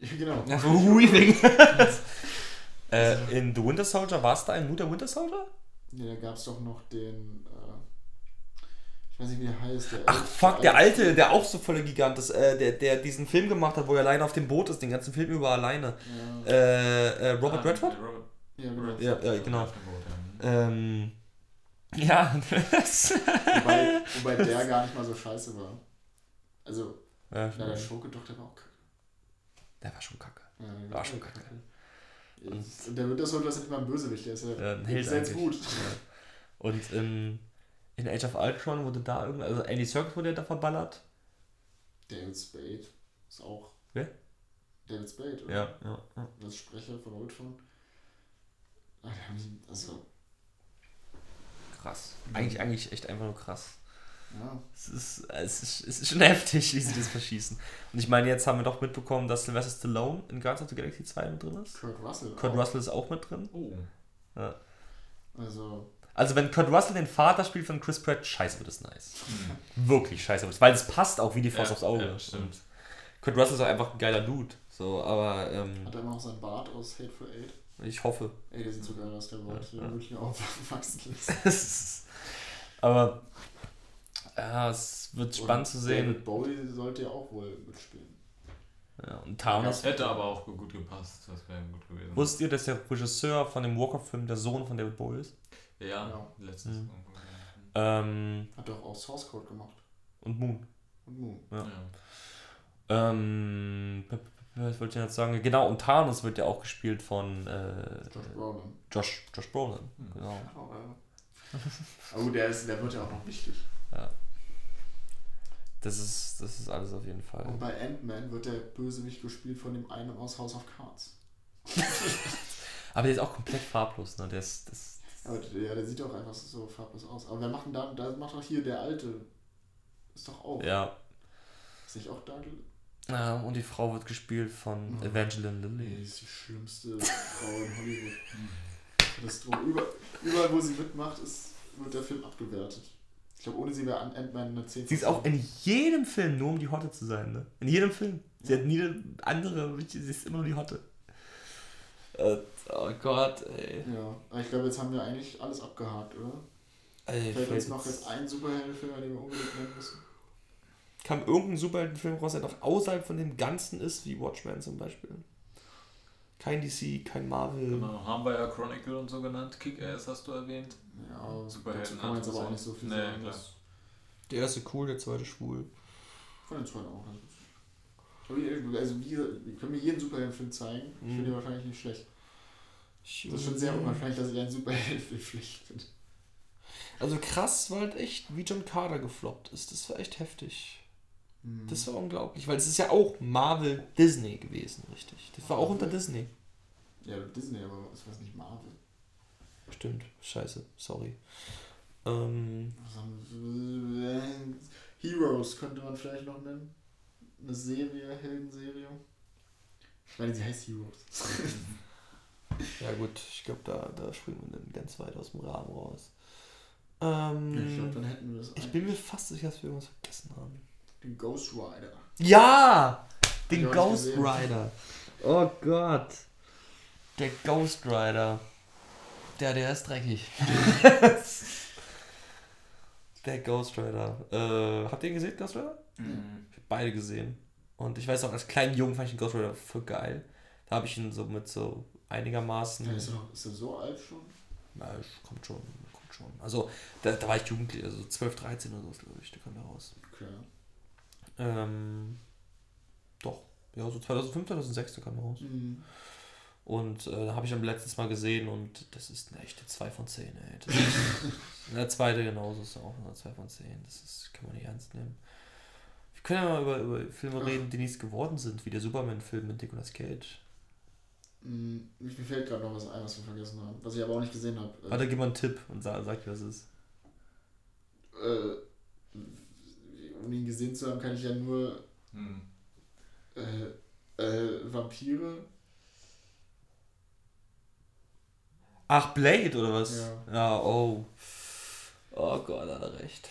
Genau. Ja, Hugo Weaving. äh, in The Winter Soldier war es da ein guter Winter Soldier? Ja, da gab es doch noch den. Äh, ich weiß nicht, wie der heißt. Der Ach fuck, der alte, der auch so voller Gigant ist, äh, der, der diesen Film gemacht hat, wo er alleine auf dem Boot ist, den ganzen Film über alleine. Ja, Äh, äh, Robert Ah, Redford? Robert, ja, genau. Redford, Ja, ja, genau. Boot, ja. Ähm, ja, das. Wobei, wobei der gar nicht mal so scheiße war. Also, ja, na, der Schurke doch, der war auch kacke. der war schon kacke. Ja, der War schon kacke. Und der wird das so, das ist nicht mal ein Bösewicht, der ist ja, Ja, ein Held gut. Ja. Und in, in Age of Ultron wurde da irgendwas, also Andy Serkis wurde ja da verballert. David Spade ist auch. Wer? David Spade, oder? Ja, ja, ja. Das Sprecher von Ultron. Ah, also, Krass. Eigentlich, eigentlich echt einfach nur krass. Ja. Es ist, es, ist, es ist schon heftig, wie sie das verschießen. Und ich meine, jetzt haben wir doch mitbekommen, dass Sylvester Stallone in Guardians of the Galaxy 2 mit drin ist. Kurt Russell. Kurt auch. Russell ist auch mit drin. Oh. Also, Also wenn Kurt Russell den Vater spielt von Chris Pratt, scheiße wird es nice. Mhm. Wirklich scheiße wird es. Weil es passt auch wie die Faust Ja, aufs Auge. ja, stimmt. Kurt Russell ist auch einfach ein geiler Dude. So, aber ähm, Hat er immer noch seinen Bart aus Hateful Eight? ich hoffe. Ey, der sieht so geil aus, der Bart. Ja, Der ja. wirklich aufwachsen lässt. aber ja, es wird spannend Und zu sehen. David Bowie sollte ja auch wohl mitspielen. Ja, und Thanos. Das hätte aber auch gut gepasst. Das wäre gut gewesen. Wusstet ihr, dass der Regisseur von dem Walker-Film der Sohn von David Bowie ist? Ja, Ja. letztens. Mhm. Ähm, Hat doch auch Source Code gemacht. und Moon. Und Moon. Ja. Ja. Ähm, was wollte ich jetzt sagen? Genau, und Thanos wird ja auch gespielt von äh, Josh Brolin. Josh, Josh Brolin. Hm. Genau. Oh, ja. oh der, ist, der wird ja auch noch wichtig. Das ist, das ist alles auf jeden Fall. Und bei Ant-Man wird der Bösewicht gespielt von dem einen aus House of Cards. Aber der ist auch komplett farblos, ne? Der ist, das, Aber der, ja, der sieht doch einfach so farblos aus. Aber wer macht denn da, da macht doch hier der Alte. Ist doch auch. ja. Ist nicht auch Douglas? ja. Und die Frau wird gespielt von Mhm. Evangeline Lilly. die ist die schlimmste Frau in Hollywood. Katastrophe. Über, überall, wo sie mitmacht, ist, wird der Film abgewertet. Glaube, ohne sie wäre Ant-Man eine 10 Sie ist auch in jedem Film nur um die Hotte zu sein, ne? In jedem Film. Sie hat nie eine andere, sie ist immer nur die Hotte. Äh, oh Gott, ey. Ja, ich glaube, jetzt haben wir eigentlich alles abgehakt, oder? ey Fällt uns vielleicht noch jetzt ein Superheldenfilm, an den wir unbedingt nennen müssen? Kam irgendein Superheldenfilm raus, der noch außerhalb von dem Ganzen ist, wie Watchmen zum Beispiel? Kein DC, kein Marvel. Genau, haben wir ja Chronicle und so genannt. Kick-Ass hast du erwähnt. Ja, Superhelden dazu kann man jetzt aber auch nicht so viel Nee, sagen. klar. Der erste cool, der zweite schwul. von den zwei auch. Also, wie- also wie wir können mir jeden Superheldenfilm zeigen. Ich finde Mhm. ihn wahrscheinlich nicht schlecht. Das ist schon sehr unwahrscheinlich, dass ich einen Superheldenfilm schlecht finde. Also krass war halt echt, wie John Carter gefloppt ist. Das war echt heftig. Mhm. Das war unglaublich, weil es ist ja auch Marvel Disney gewesen, richtig. Das war auch unter Disney. Ja, Disney, aber es war nicht Marvel. Stimmt, scheiße, sorry. Ähm? Heroes könnte man vielleicht noch nennen. Eine Serie, Heldenserie. Ich meine, sie heißt Heroes. ja gut, ich glaube, da, da springen wir dann ganz weit aus dem Rahmen raus. Ähm, ich glaube, dann hätten wir das. ich bin mir fast sicher, dass wir irgendwas vergessen haben. Den Ghost Rider. Ja! Den Ghost. Rider. Oh Gott. Der Ghost Rider. Der, der ist dreckig. der Ghost Rider. Äh, habt ihr ihn gesehen, Ghost Rider? Mhm. Ich hab beide gesehen. Und ich weiß auch, als kleinen Jungen fand ich den Ghost Rider voll geil. Da habe ich ihn so mit so einigermaßen. Ja, ist, er ist er so alt schon? Na, kommt schon, kommt schon. Also, da, da war ich jugendlich, also 12, 13 oder so, glaube ich, der kam da raus. Okay. Ähm, doch, ja, so 2005, 2006, der kam da raus. Mhm. Und äh, da habe ich am letztes Mal gesehen und das ist eine echte 2 von 10, ey. Das ist, der zweite genauso ist auch eine 2 von 10. Das ist, kann man nicht ernst nehmen. Wir können ja mal über, über Filme reden, die nichts geworden sind, wie der Superman-Film mit Nicolas Cage. Mhm. Mir fällt gerade noch was ein, was wir vergessen haben. Was ich aber auch nicht gesehen habe. Warte, gib mal einen Tipp und sag, sag was es ist. äh, um ihn gesehen zu haben, kann ich ja nur Mhm. äh, äh, Vampire. Ach, Blade oder was? Ja. Ja, oh. Oh Gott, hat er recht.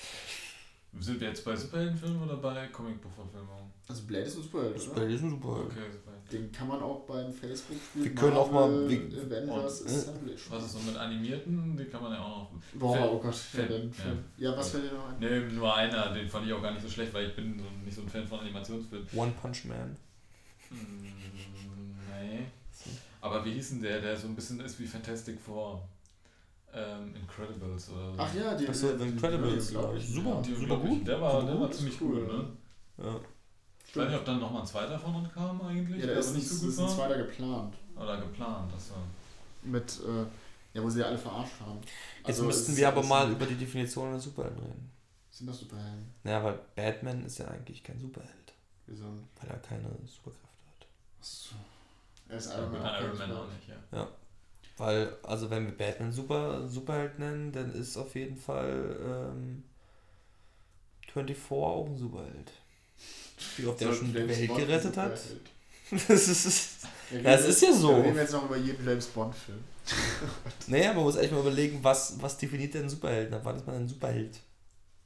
Sind wir jetzt bei Superheldenfilmen oder bei Comicbuchverfilmungen? Also Blade ist ein Superheld, oder? Blade ist ein Superheld. Okay, Superhelden. Den kann man auch beim Facebook-Spiel Wir können auch mal- Avengers und- Assemblage Was ist so mit animierten? Die kann man ja auch noch. Boah, Film. oh Gott, Film, Film. ja. Film. Ja, was fällt dir noch ein? Ne, nur einer, den fand ich auch gar nicht so schlecht, weil ich bin so, nicht so ein Fan von Animationsfilmen. One Punch Man. Hm, nee. Aber wie hieß denn der, der so ein bisschen ist wie Fantastic Four? Ähm, Incredibles oder so. Ach ja, die Ach so, die- die- Incredibles, die- glaub ich. super. Ja. Die super gut. Der war, Super der war ziemlich cool, cool, ne? Ja. Ich weiß nicht, ob dann nochmal ein zweiter von uns kam eigentlich, Ja, der da ist, nicht ist, so ist gut ein war. zweiter geplant. Oder geplant, das war. Mit, äh, ja, wo sie ja alle verarscht haben. Jetzt Also, müssten es wir ist- aber mal über die Definition eines Superhelden reden. Sind das Superhelden? Naja, weil Batman ist ja eigentlich kein Superheld, Wieso? weil er keine Superkräfte hat. Achso. Er ist Ja, Iron Man. auch Iron Man auch nicht, ja. Weil, also wenn wir Batman Super, Superheld nennen, dann ist auf jeden Fall ähm, 24 auch ein Superheld. Wie oft er So, schon die Welt Bond gerettet hat. Das ist, Ja, das ist ja wir- so. Wir reden jetzt noch über jeden James Bond-Film. Naja, man muss echt mal überlegen, was, was definiert denn einen Superhelden? Ab wann ist man ein Superheld?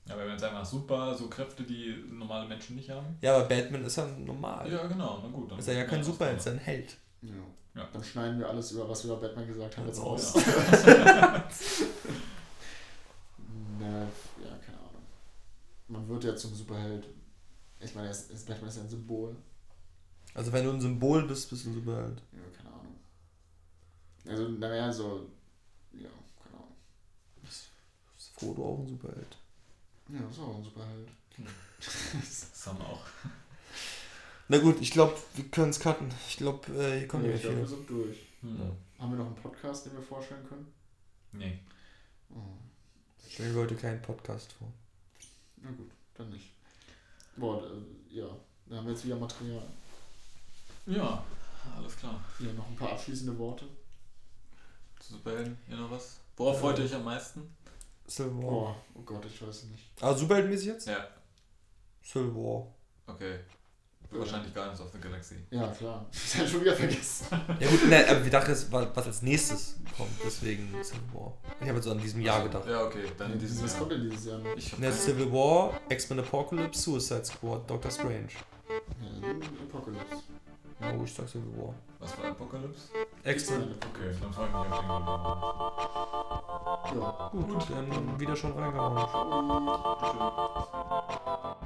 Ja, wenn es einfach super, so Kräfte, die normale Menschen nicht haben. Ja, aber Batman ist ja normal. Ja, genau, na gut. Dann Ist er ja kein Superheld, ist ein Held. Ja. Ja. Dann schneiden wir alles über, was wir über Batman gesagt haben, jetzt raus. ja. Na, ja, keine Ahnung. Man wird ja zum Superheld. Ich meine, er ist, ist- Batman ist ja ein Symbol. Also wenn du ein Symbol bist, bist du ein Superheld. Ja, keine Ahnung. Also, naja, so. Ja, keine Ahnung. Ist Frodo auch ein Superheld? Ja, ist auch ein Superheld. Das haben wir auch. Na gut, ich glaube, wir können es cutten. Ich glaube, äh, hier kommt Nee, nicht ich glaube, wir sind durch. Hm. Haben wir noch einen Podcast, den wir vorstellen können? Nee. Oh, Stellen wir heute keinen Podcast vor. na gut, dann nicht. Boah, äh, ja. Da haben wir jetzt wieder Material. Ja, alles klar. Hier noch ein paar abschließende Worte. Zu Superhelden, ihr noch was? Worauf freut ihr euch am meisten? Civil War. Oh, oh Gott, ich weiß es nicht. Ah, superheldenmäßig jetzt? Ja, Civil War. okay. Wahrscheinlich Guardians of the Galaxy. Ja, klar. Ich habe schon wieder vergessen. Ja gut, ne, aber wir dachten, was als nächstes kommt, deswegen Civil War. Ich habe jetzt so an diesem Jahr gedacht. Ja, okay, dann dieses Was Jahr. kommt denn dieses Jahr noch? Ich Ne, Civil War, X-Men Apocalypse, Suicide Squad, Doctor Strange. Ja, Apocalypse. Oh, ich sag Civil War. Was war Apocalypse? X-Men. Okay, dann freue ich mich auf den Ja. Gut, dann wieder schon reingehauen. Ciao.